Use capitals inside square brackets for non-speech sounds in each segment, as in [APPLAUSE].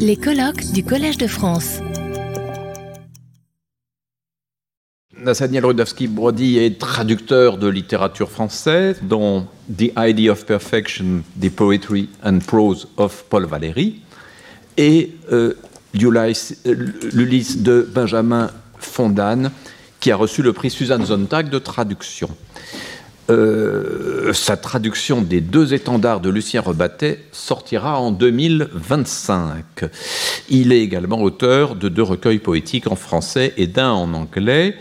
Les colloques du Collège de France. Nathaniel Rudowski-Brody est traducteur de littérature française, dont The Idea of Perfection, The Poetry and Prose of Paul Valéry, et euh, l'Ulysse de Benjamin Fondane, qui a reçu le prix Suzanne Zontag de traduction. Euh, sa traduction des deux étendards de Lucien Rebattet sortira en 2025. Il est également auteur de deux recueils poétiques en français et d'un en anglais,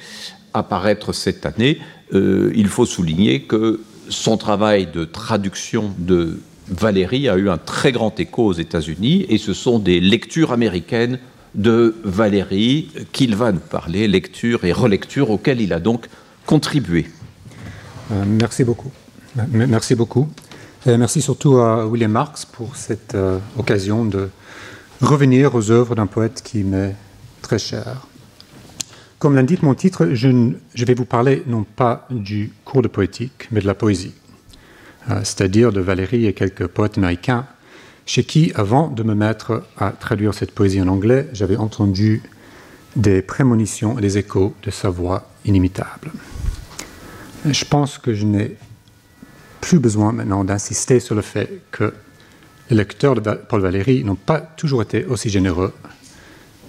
apparaître cette année. Euh, il faut souligner que son travail de traduction de Valérie a eu un très grand écho aux États-Unis et ce sont des lectures américaines de Valérie qu'il va nous parler, lecture et relecture auxquelles il a donc contribué. Euh, merci beaucoup. Merci beaucoup. Merci surtout à William Marx pour cette euh, occasion de revenir aux œuvres d'un poète qui m'est très cher. Comme l'indique mon titre, je, vais vous parler non pas du cours de poétique, mais de la poésie, euh, c'est-à-dire de Valérie et quelques poètes américains chez qui, avant de me mettre à traduire cette poésie en anglais, j'avais entendu des prémonitions et des échos de sa voix inimitable. Je pense que je n'ai plus besoin maintenant d'insister sur le fait que les lecteurs de Paul Valéry n'ont pas toujours été aussi généreux,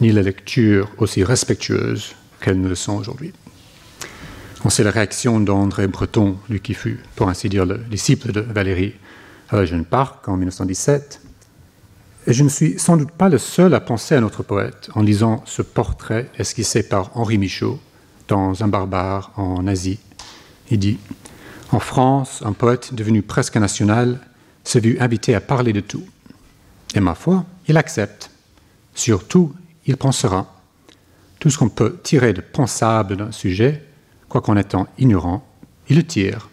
ni les lectures aussi respectueuses qu'elles ne le sont aujourd'hui. On sait la réaction d'André Breton, lui qui fut, pour ainsi dire, le disciple de Valéry à la Jeune Parc en 1917, et je ne suis sans doute pas le seul à penser à notre poète en lisant ce portrait esquissé par Henri Michaud dans Un barbare en Asie. Il dit En France, un poète devenu presque national s'est vu invité à parler de tout. Et ma foi, il accepte. Surtout, il pensera. Tout ce qu'on peut tirer de pensable d'un sujet, quoi qu'en étant ignorant, il le tire.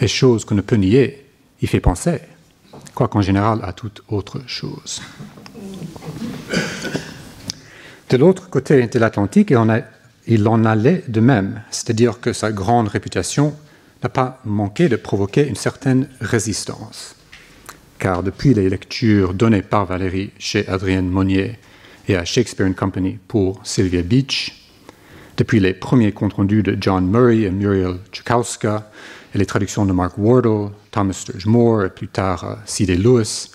Et chose qu'on ne peut nier, il fait penser quoiqu'en général à toute autre chose. De l'autre côté de l'Atlantique, il en allait de même, c'est-à-dire que sa grande réputation n'a pas manqué de provoquer une certaine résistance. Car depuis les lectures données par Valérie chez Adrienne Monnier et à Shakespeare Company pour Sylvia Beach, depuis les premiers comptes rendus de John Murray et Muriel Tchaikovsky, et les traductions de Mark Wardle, Thomas Sturge Moore et plus tard euh, C.D. Lewis.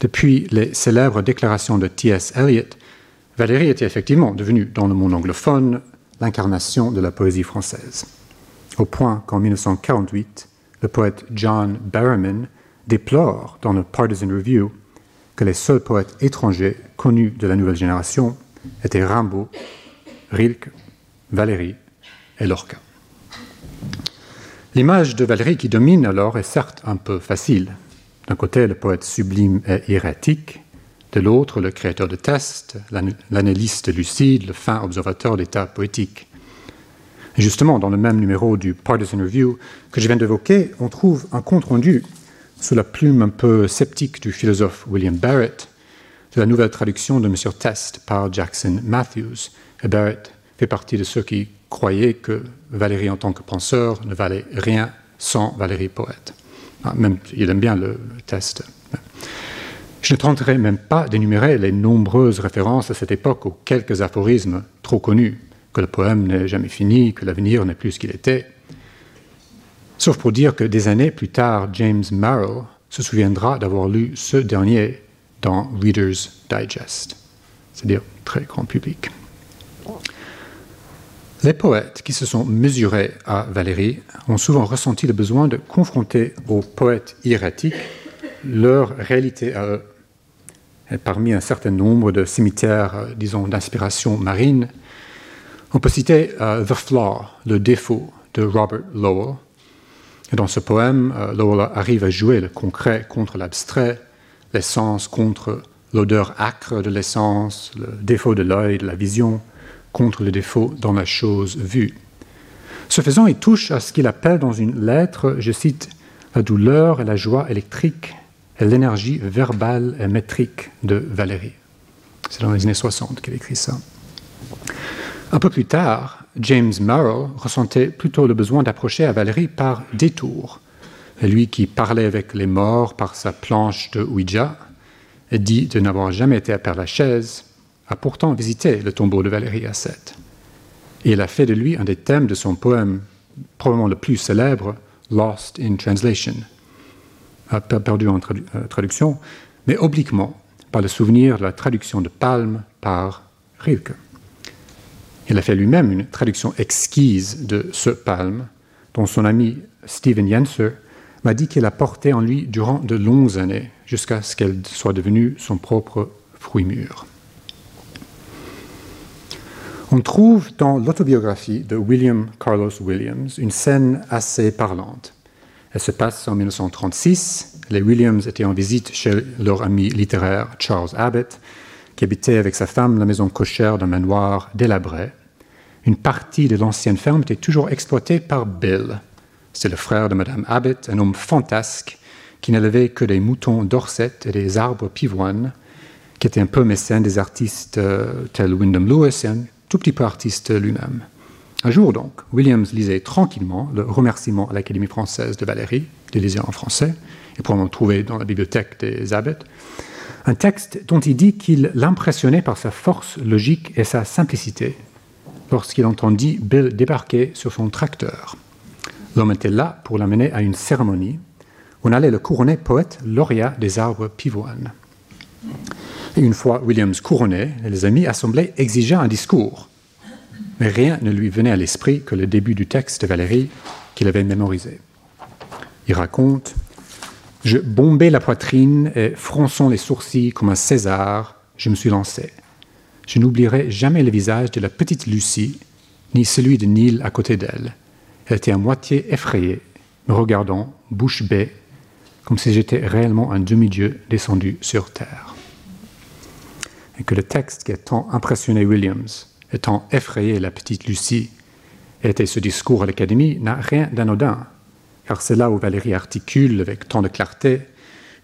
Depuis les célèbres déclarations de T.S. Eliot, Valérie était effectivement devenue, dans le monde anglophone, l'incarnation de la poésie française. Au point qu'en 1948, le poète John Barrowman déplore dans le Partisan Review que les seuls poètes étrangers connus de la nouvelle génération étaient Rimbaud, Rilke, Valérie et Lorca. L'image de Valérie qui domine alors est certes un peu facile. D'un côté, le poète sublime et hiératique, l'autre, le créateur de tests, l'analyste lucide, le fin observateur d'état poétique. justement, dans le même numéro du Partisan Review que je viens d'évoquer, on trouve un compte-rendu sous la plume un peu sceptique du philosophe William Barrett de la nouvelle traduction de M. Test par Jackson Matthews. Et Barrett fait partie de ceux qui croyait que Valérie en tant que penseur ne valait rien sans Valérie poète. Ah, il aime bien le test. Je ne tenterai même pas d'énumérer les nombreuses références à cette époque aux quelques aphorismes trop connus, que le poème n'est jamais fini, que l'avenir n'est plus ce qu'il était. Sauf pour dire que des années plus tard, James Marrow se souviendra d'avoir lu ce dernier dans Reader's Digest, c'est-à-dire très grand public. Les poètes qui se sont mesurés à Valérie ont souvent ressenti le besoin de confronter aux poètes hiératiques leur réalité à eux. Parmi un certain nombre de cimetières, euh, disons, d'inspiration marine, on peut citer euh, The Flaw, le défaut de Robert Lowell. Et dans ce poème, euh, Lowell arrive à jouer le concret contre l'abstrait, l'essence contre l'odeur acre de l'essence, le défaut de l'œil, de la vision, contre le défaut dans la chose vue. Ce faisant, il touche à ce qu'il appelle dans une lettre, je cite, la douleur et la joie électrique l'énergie verbale et métrique de Valérie. C'est dans les années 60 qu'il écrit ça. Un peu plus tard, James Murrow ressentait plutôt le besoin d'approcher à Valérie par détour. lui qui parlait avec les morts par sa planche de Ouija, dit de n'avoir jamais été à Père-Lachaise, a pourtant visité le tombeau de Valérie Asset. Et il a fait de lui un des thèmes de son poème probablement le plus célèbre, Lost in Translation, perdu en euh, traduction, mais obliquement par le souvenir de la traduction de Palme par Rilke. Il a fait lui-même une traduction exquise de ce Palme, dont son ami Stephen Jenser m'a dit qu'il a porté en lui durant de longues années, jusqu'à ce qu'elle soit devenue son propre fruit mûr. On trouve dans l'autobiographie de William Carlos Williams une scène assez parlante. Elle se passe en 1936. Les Williams étaient en visite chez leur ami littéraire Charles Abbott, qui habitait avec sa femme la maison cochère d'un manoir délabré. Une partie de l'ancienne ferme était toujours exploitée par Bill. C'est le frère de Madame Abbott, un homme fantasque qui n'élevait que des moutons Dorset et des arbres pivoines, qui était un peu mécène des artistes euh, tels Wyndham Lewis et un tout petit peu artiste lui-même. Un jour donc, Williams lisait tranquillement le remerciement à l'Académie française de Valérie, délisé en français, et en trouver dans la bibliothèque des Abbott, un texte dont il dit qu'il l'impressionnait par sa force logique et sa simplicité lorsqu'il entendit Bill débarquer sur son tracteur. L'homme était là pour l'amener à une cérémonie où on allait le couronner poète lauréat des arbres pivoines. Et une fois Williams couronné, les amis assemblés exigeaient un discours. Mais rien ne lui venait à l'esprit que le début du texte de Valérie qu'il avait mémorisé. Il raconte Je bombais la poitrine et fronçant les sourcils comme un César, je me suis lancé. Je n'oublierai jamais le visage de la petite Lucie, ni celui de Neil à côté d'elle. Elle était à moitié effrayée, me regardant, bouche bée, comme si j'étais réellement un demi-dieu descendu sur terre et que le texte qui a tant impressionné Williams tant effrayé la petite Lucie était ce discours à l'Académie n'a rien d'anodin, car c'est là où Valérie articule avec tant de clarté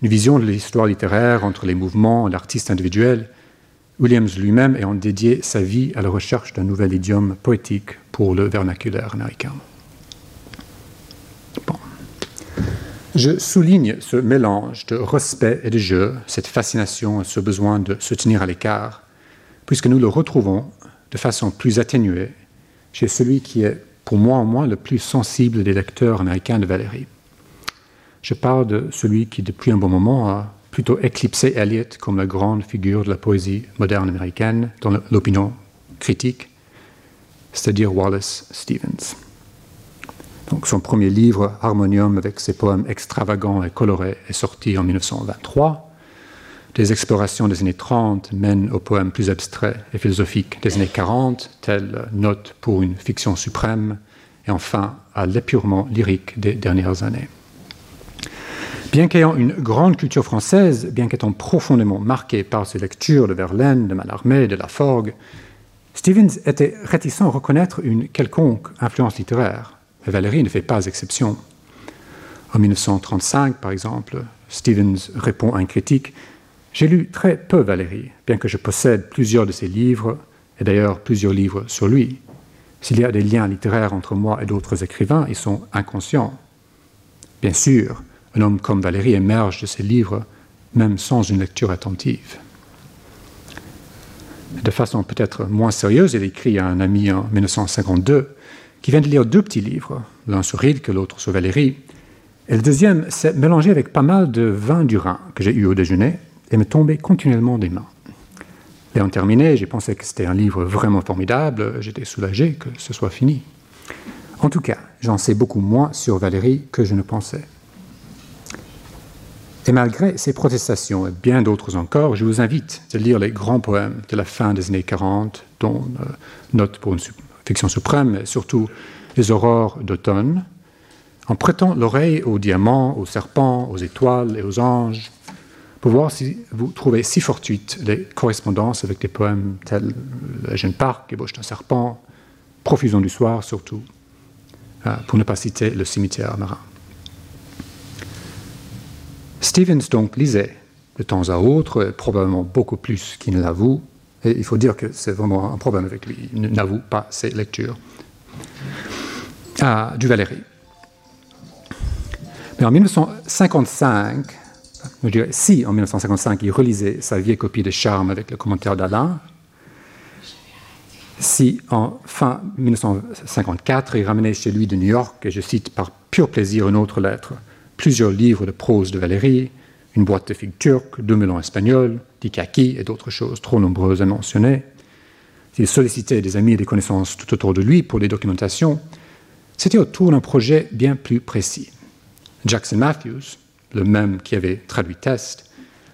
une vision de l'histoire littéraire entre les mouvements et l'artiste individuel. Williams lui-même ayant dédié sa vie à la recherche d'un nouvel idiome poétique pour le vernaculaire américain. Je souligne ce mélange de respect et de jeu, cette fascination et ce besoin de se tenir à l'écart, puisque nous le retrouvons de façon plus atténuée chez celui qui est, pour moi au moins, le plus sensible des lecteurs américains de Valérie. Je parle de celui qui, depuis un bon moment, a plutôt éclipsé Eliot comme la grande figure de la poésie moderne américaine dans l'opinion critique, c'est-à-dire Wallace Stevens son premier livre, Harmonium, avec ses poèmes extravagants et colorés, est sorti en 1923. Des explorations des années 30 mènent aux poèmes plus abstraits et philosophiques des années 40, tels Notes pour une fiction suprême, et enfin à l'épurement lyrique des dernières années. Bien qu'ayant une grande culture française, bien qu'étant profondément marqué par ses lectures de Verlaine, de Mallarmé, de Laforgue, Stevens était réticent à reconnaître une quelconque influence littéraire. Valérie ne fait pas exception. En 1935, par exemple, Stevens répond à un critique J'ai lu très peu Valérie, bien que je possède plusieurs de ses livres, et d'ailleurs plusieurs livres sur lui. S'il y a des liens littéraires entre moi et d'autres écrivains, ils sont inconscients. Bien sûr, un homme comme Valérie émerge de ses livres, même sans une lecture attentive. De façon peut-être moins sérieuse, il écrit à un ami en 1952 qui vient de lire deux petits livres, l'un sur Rilke, l'autre sur Valérie. Et le deuxième s'est mélangé avec pas mal de vin du Rhin que j'ai eu au déjeuner et me tombait continuellement des mains. en terminé, j'ai pensé que c'était un livre vraiment formidable, j'étais soulagé que ce soit fini. En tout cas, j'en sais beaucoup moins sur Valérie que je ne pensais. Et malgré ces protestations et bien d'autres encore, je vous invite à lire les grands poèmes de la fin des années 40, dont euh, Note pour une fiction suprême, et surtout les aurores d'automne, en prêtant l'oreille aux diamants, aux serpents, aux étoiles et aux anges, pour voir si vous trouvez si fortuites les correspondances avec des poèmes tels La jeune parc, ébauche d'un serpent, Profusion du soir surtout, euh, pour ne pas citer le cimetière marin. Stevens donc lisait de temps à autre, probablement beaucoup plus qu'il ne l'avoue, et il faut dire que c'est vraiment un problème avec lui. Il n'avoue pas ses lectures. Ah, du Valéry. Mais en 1955, Si en 1955 il relisait sa vieille copie de Charme avec le commentaire d'Alain, si en fin 1954 il ramenait chez lui de New York, et je cite par pur plaisir une autre lettre, plusieurs livres de prose de Valérie, une boîte de figues turques, deux melons espagnols, des kakis et d'autres choses trop nombreuses à mentionner, s'il sollicitait des amis et des connaissances tout autour de lui pour les documentations, c'était autour d'un projet bien plus précis. Jackson Matthews, le même qui avait traduit Test,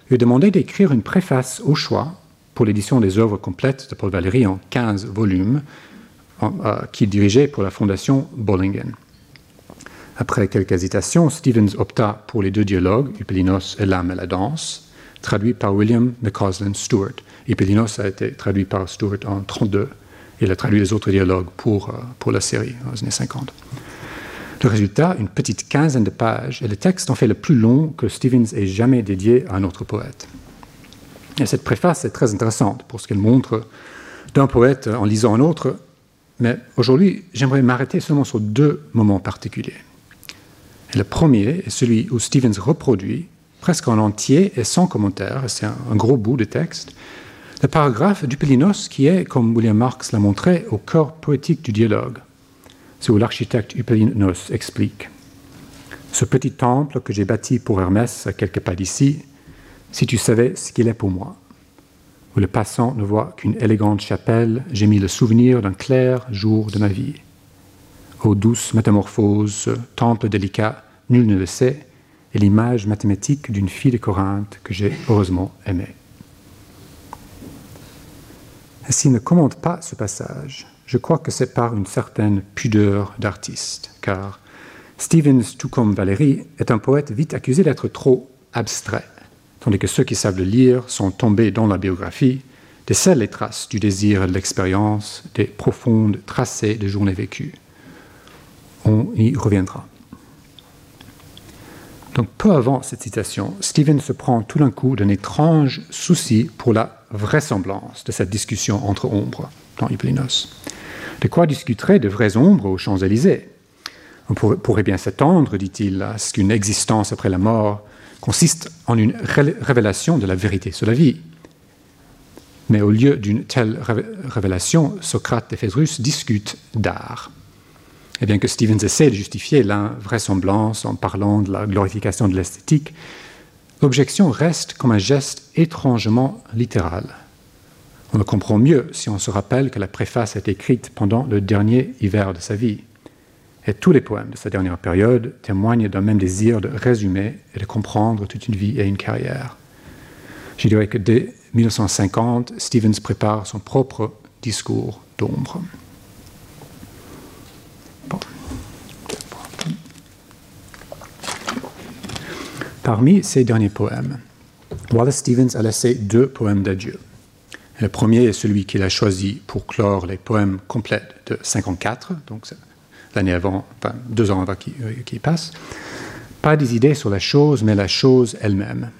lui a demandé d'écrire une préface au choix pour l'édition des œuvres complètes de Paul Valéry en 15 volumes, euh, qu'il dirigeait pour la fondation Bollingen. Après quelques hésitations, Stevens opta pour les deux dialogues, Upelinos et l'âme et la danse, traduits par William McCausland Stewart. Upelinos a été traduit par Stewart en 1932. Il a traduit les autres dialogues pour, euh, pour la série, les années 50. Le résultat, une petite quinzaine de pages, et le texte en fait le plus long que Stevens ait jamais dédié à un autre poète. Et cette préface est très intéressante pour ce qu'elle montre d'un poète en lisant un autre, mais aujourd'hui, j'aimerais m'arrêter seulement sur deux moments particuliers. Et le premier est celui où Stevens reproduit, presque en entier et sans commentaire, c'est un, gros bout de texte, le paragraphe du Pélinos qui est, comme William Marx l'a montré, au cœur poétique du dialogue. C'est où l'architecte Upelinos explique Ce petit temple que j'ai bâti pour Hermès à quelques pas d'ici, si tu savais ce qu'il est pour moi. Où le passant ne voit qu'une élégante chapelle, j'ai mis le souvenir d'un clair jour de ma vie. Ô douce métamorphose, temple délicat, nul ne le sait, est l'image mathématique d'une fille de Corinthe que j'ai heureusement aimée. S'il ne commente pas ce passage, je crois que c'est par une certaine pudeur d'artiste, car Stevens, tout comme Valérie, est un poète vite accusé d'être trop abstrait, tandis que ceux qui savent le lire sont tombés dans la biographie, décèlent les traces du désir et de l'expérience, des profondes tracés de journées vécues. On y reviendra. Donc peu avant cette citation, Stevens se prend tout d'un coup d'un étrange souci pour la vraisemblance de cette discussion entre ombres dans Hypolinos. De quoi discuterait de vraies ombres aux Champs-Élysées? On pourrait bien s'attendre, dit-il, à ce qu'une existence après la mort consiste en une révélation de la vérité sur la vie. Mais au lieu d'une telle révélation, Socrate et Phésrus discutent d'art. Et bien que Stevens essaie de justifier l'invraisemblance en parlant de la glorification de l'esthétique, l'objection reste comme un geste étrangement littéral. On le comprend mieux si on se rappelle que la préface est écrite pendant le dernier hiver de sa vie. Et tous les poèmes de sa dernière période témoignent d'un même désir de résumer et de comprendre toute une vie et une carrière. Je dirais que dès 1950, Stevens prépare son propre discours d'ombre. Parmi ses derniers poèmes, Wallace Stevens a laissé deux poèmes d'adieu. Le premier est celui qu'il a choisi pour clore les poèmes complets de 54, donc l'année avant, enfin deux ans avant qui, euh, qui passe. Pas des idées sur la chose, mais la chose elle-même.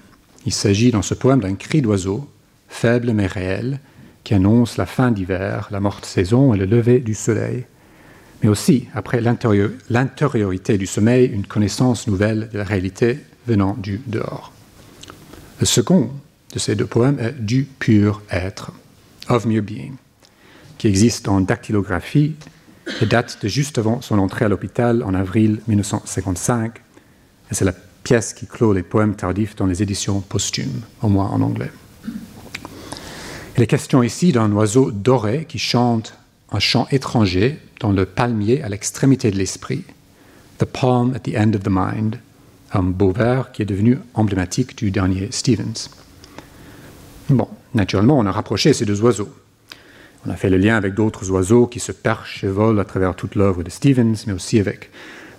Il s'agit dans ce poème d'un cri d'oiseau, faible mais réel, qui annonce la fin d'hiver, la morte saison et le lever du soleil, mais aussi, après l'intériorité du sommeil, une connaissance nouvelle de la réalité venant du dehors. Le second de ces deux poèmes est Du pur être, of mere being, qui existe en dactylographie et date de juste avant son entrée à l'hôpital en avril 1955. Et c'est la pièce qui clôt les poèmes tardifs dans les éditions posthumes, au moins en anglais. Il est question ici d'un oiseau doré qui chante un chant étranger dans le palmier à l'extrémité de l'esprit, The Palm at the End of the Mind, un beau vers qui est devenu emblématique du dernier Stevens. Bon, naturellement, on a rapproché ces deux oiseaux. On a fait le lien avec d'autres oiseaux qui se perchent et volent à travers toute l'œuvre de Stevens, mais aussi avec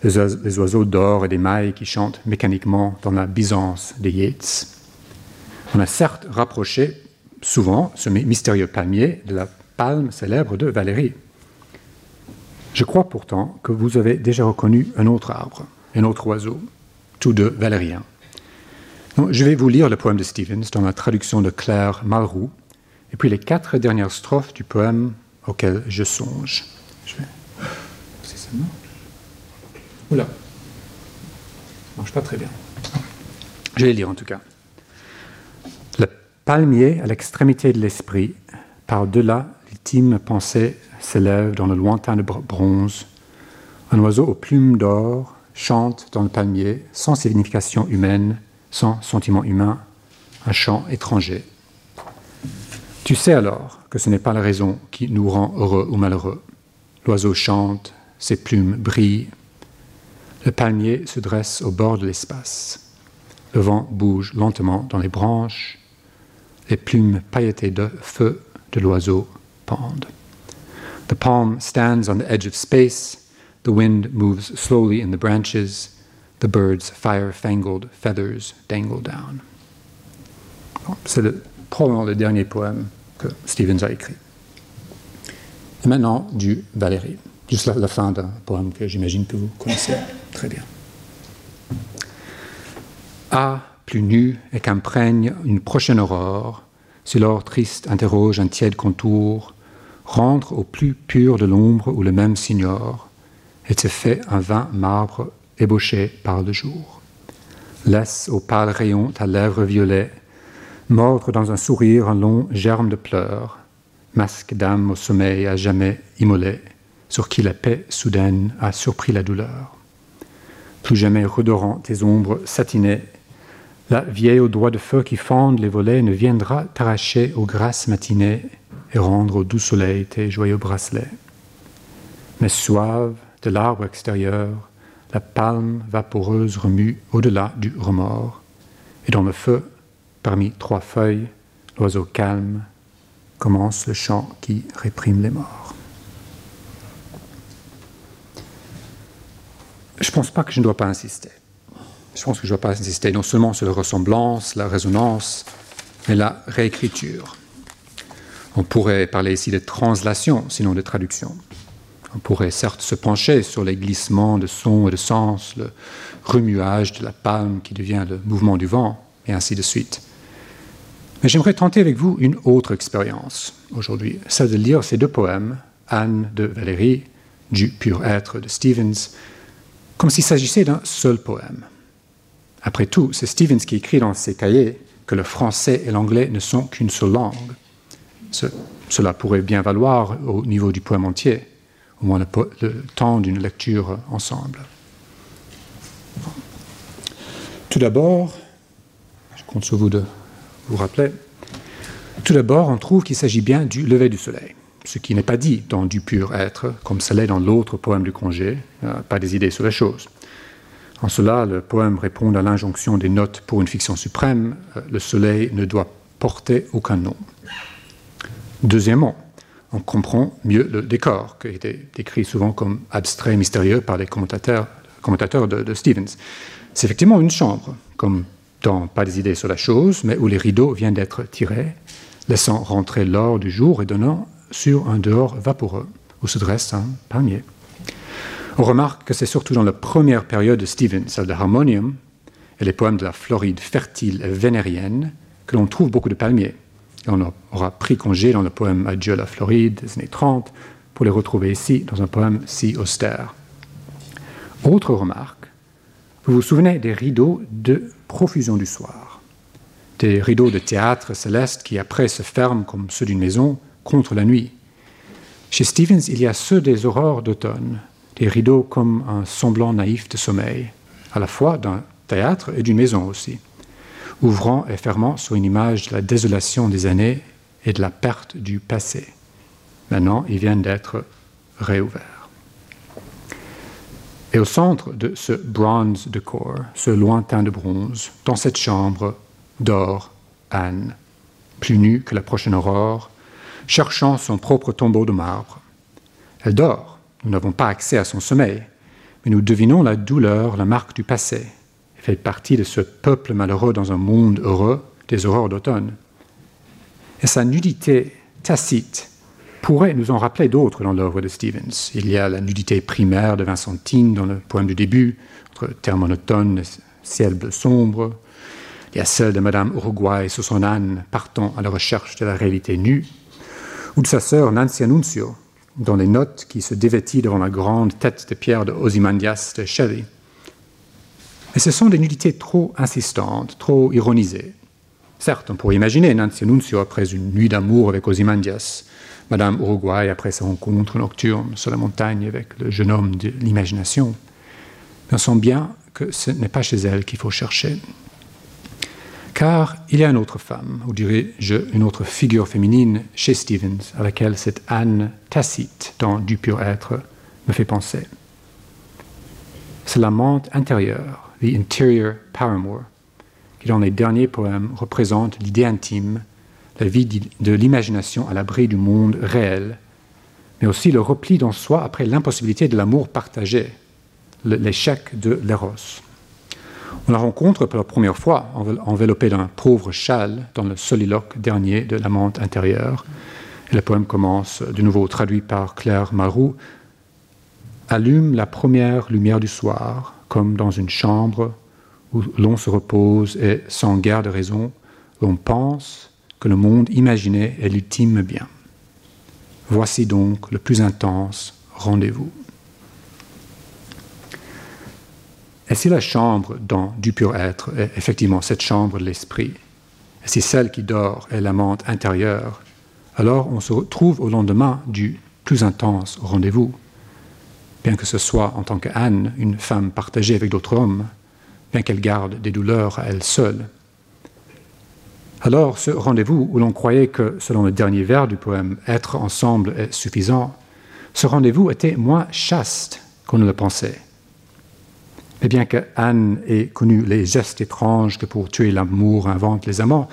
les oiseaux d'or et des mailles qui chantent mécaniquement dans la Byzance des Yeats. On a certes rapproché souvent ce mystérieux palmier de la palme célèbre de Valérie. Je crois pourtant que vous avez déjà reconnu un autre arbre, un autre oiseau, tous deux valériens. Je vais vous lire le poème de Stevens dans la traduction de Claire Malroux, et puis les quatre dernières strophes du poème auquel je songe. Je vais... Si ça marche. Oula. Marche pas très bien. Je vais lire en tout cas. palmier à l'extrémité de l'esprit, par-delà l'ultime pensée s'élève dans le lointain de bronze. Un oiseau aux plumes d'or chante dans le palmier, sans signification humaine, sans sentiment humain, un chant étranger. Tu sais alors que ce n'est pas la raison qui nous rend heureux ou malheureux. L'oiseau chante, ses plumes brillent. Le palmier se dresse au bord de l'espace. Le vent bouge lentement dans les branches. Les plumes pailletées de feu de l'oiseau pendent. The palm stands on the edge of space. The wind moves slowly in the branches. The bird's fire fangled feathers dangle down. C'est probablement le dernier poème que Stevens a écrit. Et maintenant, du Valérie. Juste la, la fin d'un poème que j'imagine que vous connaissez [LAUGHS] très bien. Ah, plus nu et qu'imprègne une prochaine aurore, si l'or triste interroge un tiède contour, rentre au plus pur de l'ombre où le même s'ignore, et te fait un vain marbre ébauché par le jour. Laisse au pâle rayon ta lèvre violet, mordre dans un sourire un long germe de pleurs, masque d'âme au sommeil à jamais immolé, sur qui la paix soudaine a surpris la douleur. Plus jamais redorant tes ombres satinées, la vieille aux doigts de feu qui fendent les volets ne viendra t'arracher aux grasses matinées et rendre au doux soleil tes joyeux bracelets. Mais suave de l'arbre extérieur, la palme vaporeuse remue au-delà du remords, et dans le feu, parmi trois feuilles, l'oiseau calme commence le chant qui réprime les morts. Je ne pense pas que je ne dois pas insister. Je pense que je ne dois pas insister non seulement sur la ressemblance, la résonance, mais la réécriture. On pourrait parler ici de translation, sinon de traduction. On pourrait certes se pencher sur les glissements de sons et de sens, le remuage de la palme qui devient le mouvement du vent, et ainsi de suite. Mais j'aimerais tenter avec vous une autre expérience aujourd'hui, celle de lire ces deux poèmes, Anne de Valérie, du pur être de Stevens, comme s'il s'agissait d'un seul poème. Après tout, c'est Stevens qui écrit dans ses cahiers que le français et l'anglais ne sont qu'une seule langue. Ce, cela pourrait bien valoir au niveau du poème entier, au moins le, temps d'une lecture ensemble. Tout d'abord, je compte sur vous de vous rappeler, tout d'abord, on trouve qu'il s'agit bien du lever du soleil, ce qui n'est pas dit dans du pur être, comme ça l'est dans l'autre poème du congé, euh, pas des idées sur les choses. En cela, le poème répond à l'injonction des notes pour une fiction suprême, euh, le soleil ne doit porter aucun nom. Deuxièmement, on comprend mieux le décor, qui été décrit souvent comme abstrait, mystérieux par les commentateurs, de Stevens. C'est effectivement une chambre, comme dans Pas des idées sur la chose, mais où les rideaux viennent d'être tirés, laissant rentrer l'or du jour et donnant sur un dehors vaporeux, où se dresse un palmier. On remarque que c'est surtout dans la première période de Stevens, celle de Harmonium, et les poèmes de la Floride fertile et vénérienne, que l'on trouve beaucoup de palmiers. On aura pris congé dans le poème Adieu la Floride des années 30 pour les retrouver ici dans un poème si austère. Autre remarque, vous vous souvenez des rideaux de profusion du soir, des rideaux de théâtre céleste qui après se ferment comme ceux d'une maison contre la nuit. Chez Stevens, il y a ceux des aurores d'automne, des rideaux comme un semblant naïf de sommeil, à la fois d'un théâtre et d'une maison aussi, ouvrant et fermant sur une image de la désolation des années et de la perte du passé. Maintenant, ils viennent d'être réouverts. Et au centre de ce bronze de ce lointain de bronze, dans cette chambre, dort Anne, plus nue que la prochaine aurore, cherchant son propre tombeau de marbre. Elle dort, nous n'avons pas accès à son sommeil, mais nous devinons la douleur, la marque du passé. Fait partie de ce peuple malheureux dans un monde heureux des aurores d'automne. Et sa nudité tacite pourrait nous en rappeler d'autres dans l'œuvre de Stevens. Il y a la nudité primaire de Vincentine dans le poème du début, entre terre monotone et ciel bleu sombre. Il y a celle de Madame Uruguay sur son âne partant à la recherche de la réalité nue, ou de sa sœur Nancy Annunzio dans les notes qui se dévêtit devant la grande tête de pierre de Ozymandias de Shelley. Mais ce sont des nudités trop insistantes, trop ironisées. Certes, on pourrait imaginer Nancy Nunzio après une nuit d'amour avec Ozymandias, Madame Uruguay après sa rencontre nocturne sur la montagne avec le jeune homme de l'imagination. Mais on sent bien que ce n'est pas chez elle qu'il faut chercher. Car il y a une autre femme, ou dirais-je une autre figure féminine chez Stevens, à laquelle cette Anne tacite dans Du pur être me fait penser. C'est l'amante intérieure, the interior paramour, qui dans les derniers poèmes représente l'idée intime, la vie de l'imagination à l'abri du monde réel, mais aussi le repli dans soi après l'impossibilité de l'amour partagé, l'échec de l'éros. On la rencontre pour la première fois enveloppée d'un pauvre châle dans le soliloque dernier de l'amante intérieure. Et le poème commence, de nouveau traduit par Claire Marou, Allume la première lumière du soir, comme dans une chambre où l'on se repose et, sans guère de raison, l'on pense que le monde imaginé est l'ultime bien. Voici donc le plus intense rendez-vous. Et si la chambre du pur être est effectivement cette chambre de l'esprit, et si celle qui dort est l'amante intérieure, alors on se retrouve au lendemain du plus intense rendez-vous, bien que ce soit en tant qu'Anne, une femme partagée avec d'autres hommes, bien qu'elle garde des douleurs à elle seule. Alors ce rendez-vous où l'on croyait que, selon le dernier vers du poème, être ensemble est suffisant, ce rendez-vous était moins chaste qu'on ne le pensait. Et bien que Anne ait connu les gestes étranges que pour tuer l'amour inventent les amants,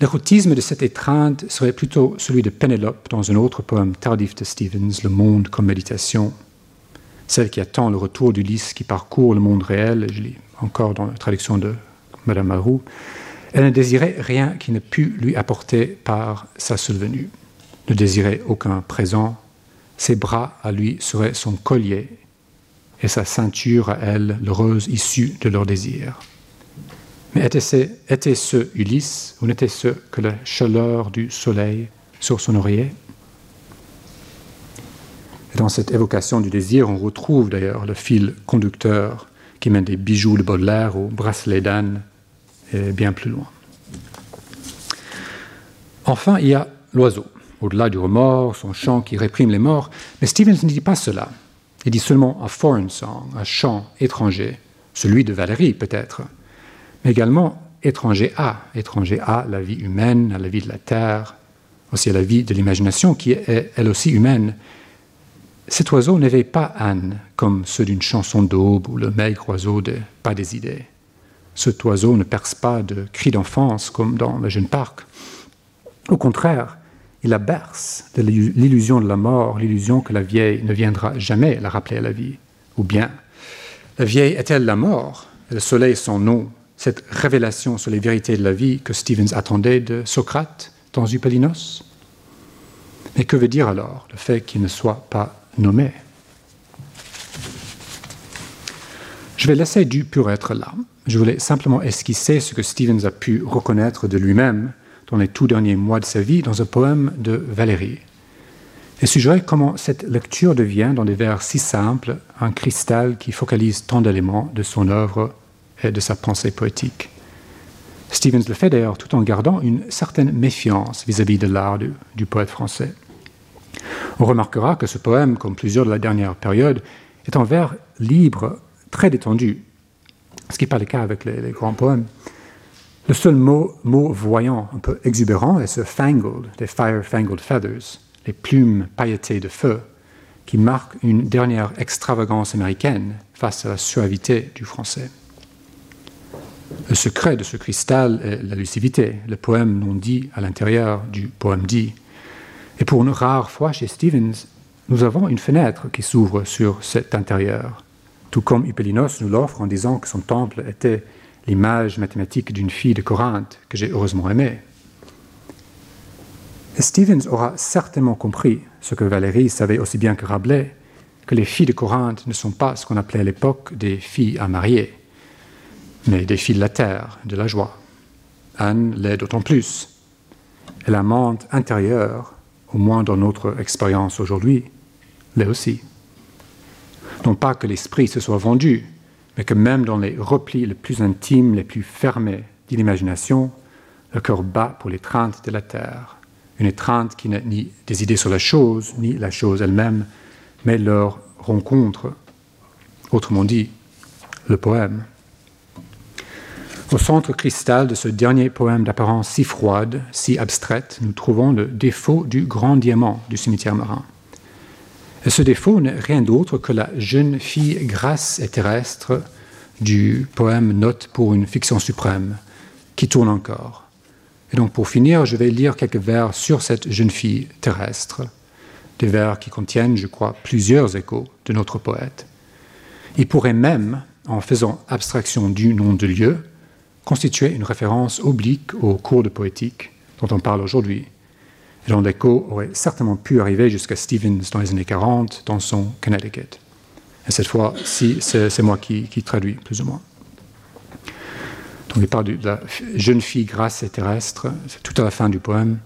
l'érotisme de cette étreinte serait plutôt celui de Pénélope dans un autre poème tardif de Stevens, Le monde comme méditation. Celle qui attend le retour d'Ulysse qui parcourt le monde réel, je lis encore dans la traduction de Madame Marou, elle ne désirait rien qui ne pût lui apporter par sa seule venue, ne désirait aucun présent, ses bras à lui seraient son collier et sa ceinture à elle l'heureuse issue de leur désir. Mais était-ce était Ulysse ou n'était-ce que la chaleur du soleil sur son oreiller? Dans cette évocation du désir, on retrouve d'ailleurs le fil conducteur qui mène des bijoux de Baudelaire au bracelet d'âne et bien plus loin. Enfin, il y a l'oiseau, au-delà du remords, son chant qui réprime les morts, mais Stevens ne dit pas cela. Il dit seulement un foreign song, un chant étranger, celui de Valérie peut-être, mais également étranger à, étranger à la vie humaine, à la vie de la terre, aussi à la vie de l'imagination qui est elle aussi humaine. Cet oiseau n'éveille pas Anne comme ceux d'une chanson d'aube ou le maigre oiseau de Pas des idées. Cet oiseau ne perce pas de cris d'enfance comme dans le jeune parc. Au contraire, il la berce de l'illusion de la mort, l'illusion que la vieille ne viendra jamais la rappeler à la vie. Ou bien, la vieille est-elle la mort? Le soleil son nom Cette révélation sur les vérités de la vie que Stevens attendait de Socrate dans Eupalinos Mais que veut dire alors le fait qu'il ne soit pas nommé Je vais laisser du pur être là. Je voulais simplement esquisser ce que Stevens a pu reconnaître de lui-même dans les tout derniers mois de sa vie dans un poème de Valérie. Et suggérer comment cette lecture devient, dans des vers si simples, un cristal qui focalise tant d'éléments de son œuvre et de sa pensée poétique. Stevens le fait d'ailleurs tout en gardant une certaine méfiance vis-à-vis de l'art du, du, poète français. On remarquera que ce poème, comme plusieurs de la dernière période, est en vers libre, très détendu, ce qui n'est pas le cas avec les, grands poèmes. Le seul mot, voyant un peu exubérant est ce fangled, des fire-fangled feathers, les plumes pailletées de feu, qui marquent une dernière extravagance américaine face à la suavité du français. Le secret de ce cristal est la lucidité, le poème non dit à l'intérieur du poème dit. Et pour une rare fois chez Stevens, nous avons une fenêtre qui s'ouvre sur cet intérieur, tout comme Hypelinos nous l'offre en disant que son temple était l'image mathématique d'une fille de Corinthe que j'ai heureusement aimée. Stevens aura certainement compris ce que Valérie savait aussi bien que Rabelais, que les filles de Corinthe ne sont pas ce qu'on appelait à l'époque des filles à marier, mais des filles de la terre, de la joie. Anne l'est d'autant plus. Et l'amante intérieure, au moins dans notre expérience aujourd'hui, l'est aussi. Non pas que l'esprit se soit vendu, mais que même dans les replis les plus intimes, les plus fermés de l'imagination, le cœur bat pour l'étreinte de la terre, une étreinte qui n'a ni des idées sur la chose, ni la chose elle-même, mais leur rencontre, autrement dit, le poème. Au centre cristal de ce dernier poème d'apparence si froide, si abstraite, nous trouvons le défaut du grand diamant du cimetière marin. Et ce défaut n'est rien d'autre que la jeune fille grasse et terrestre du poème Note pour une fiction suprême, qui tourne encore. Et donc pour finir, je vais lire quelques vers sur cette jeune fille terrestre, des vers qui contiennent, je crois, plusieurs échos de notre poète. Il pourrait même, en faisant abstraction du nom de lieu, constituer une référence oblique au cours de poétique dont on parle aujourd'hui, dont l'écho aurait certainement pu arriver jusqu'à Stevens dans les années 40 dans son Connecticut. Et cette fois, ci c'est moi qui, traduis, plus ou moins. Donc il parle de la jeune fille grasse et terrestre, tout à la fin du poème.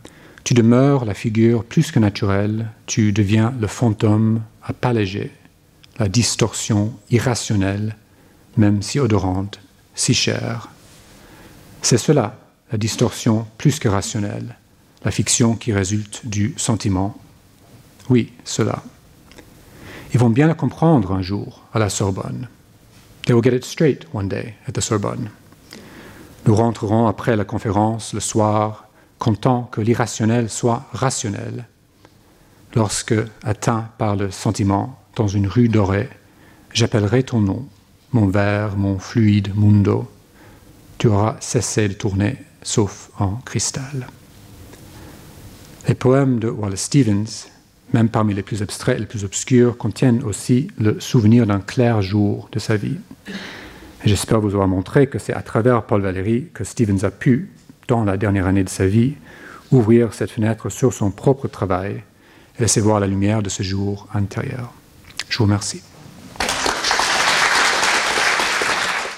Tu demeures la figure plus que naturelle, tu deviens le fantôme à pas léger, la distorsion irrationnelle, même si odorante, si chère. C'est cela, la distorsion plus que rationnelle, la fiction qui résulte du sentiment. Oui, cela. Ils vont bien le comprendre un jour à la Sorbonne. They will get it straight one day at the Sorbonne. Nous rentrerons après la conférence le soir, content que l'irrationnel soit rationnel. Lorsque, atteint par le sentiment, dans une rue dorée, j'appellerai ton nom, mon verre, mon fluide mundo, tu auras cessé de tourner, sauf en cristal. Les poèmes de Wallace Stevens, même parmi les plus abstraits et les plus obscurs, contiennent aussi le souvenir d'un clair jour de sa vie. J'espère vous avoir montré que c'est à travers Paul Valéry que Stevens a pu, dans la dernière année de sa vie, ouvrir cette fenêtre sur son propre travail et laisser voir la lumière de ce jour intérieur. Je vous remercie.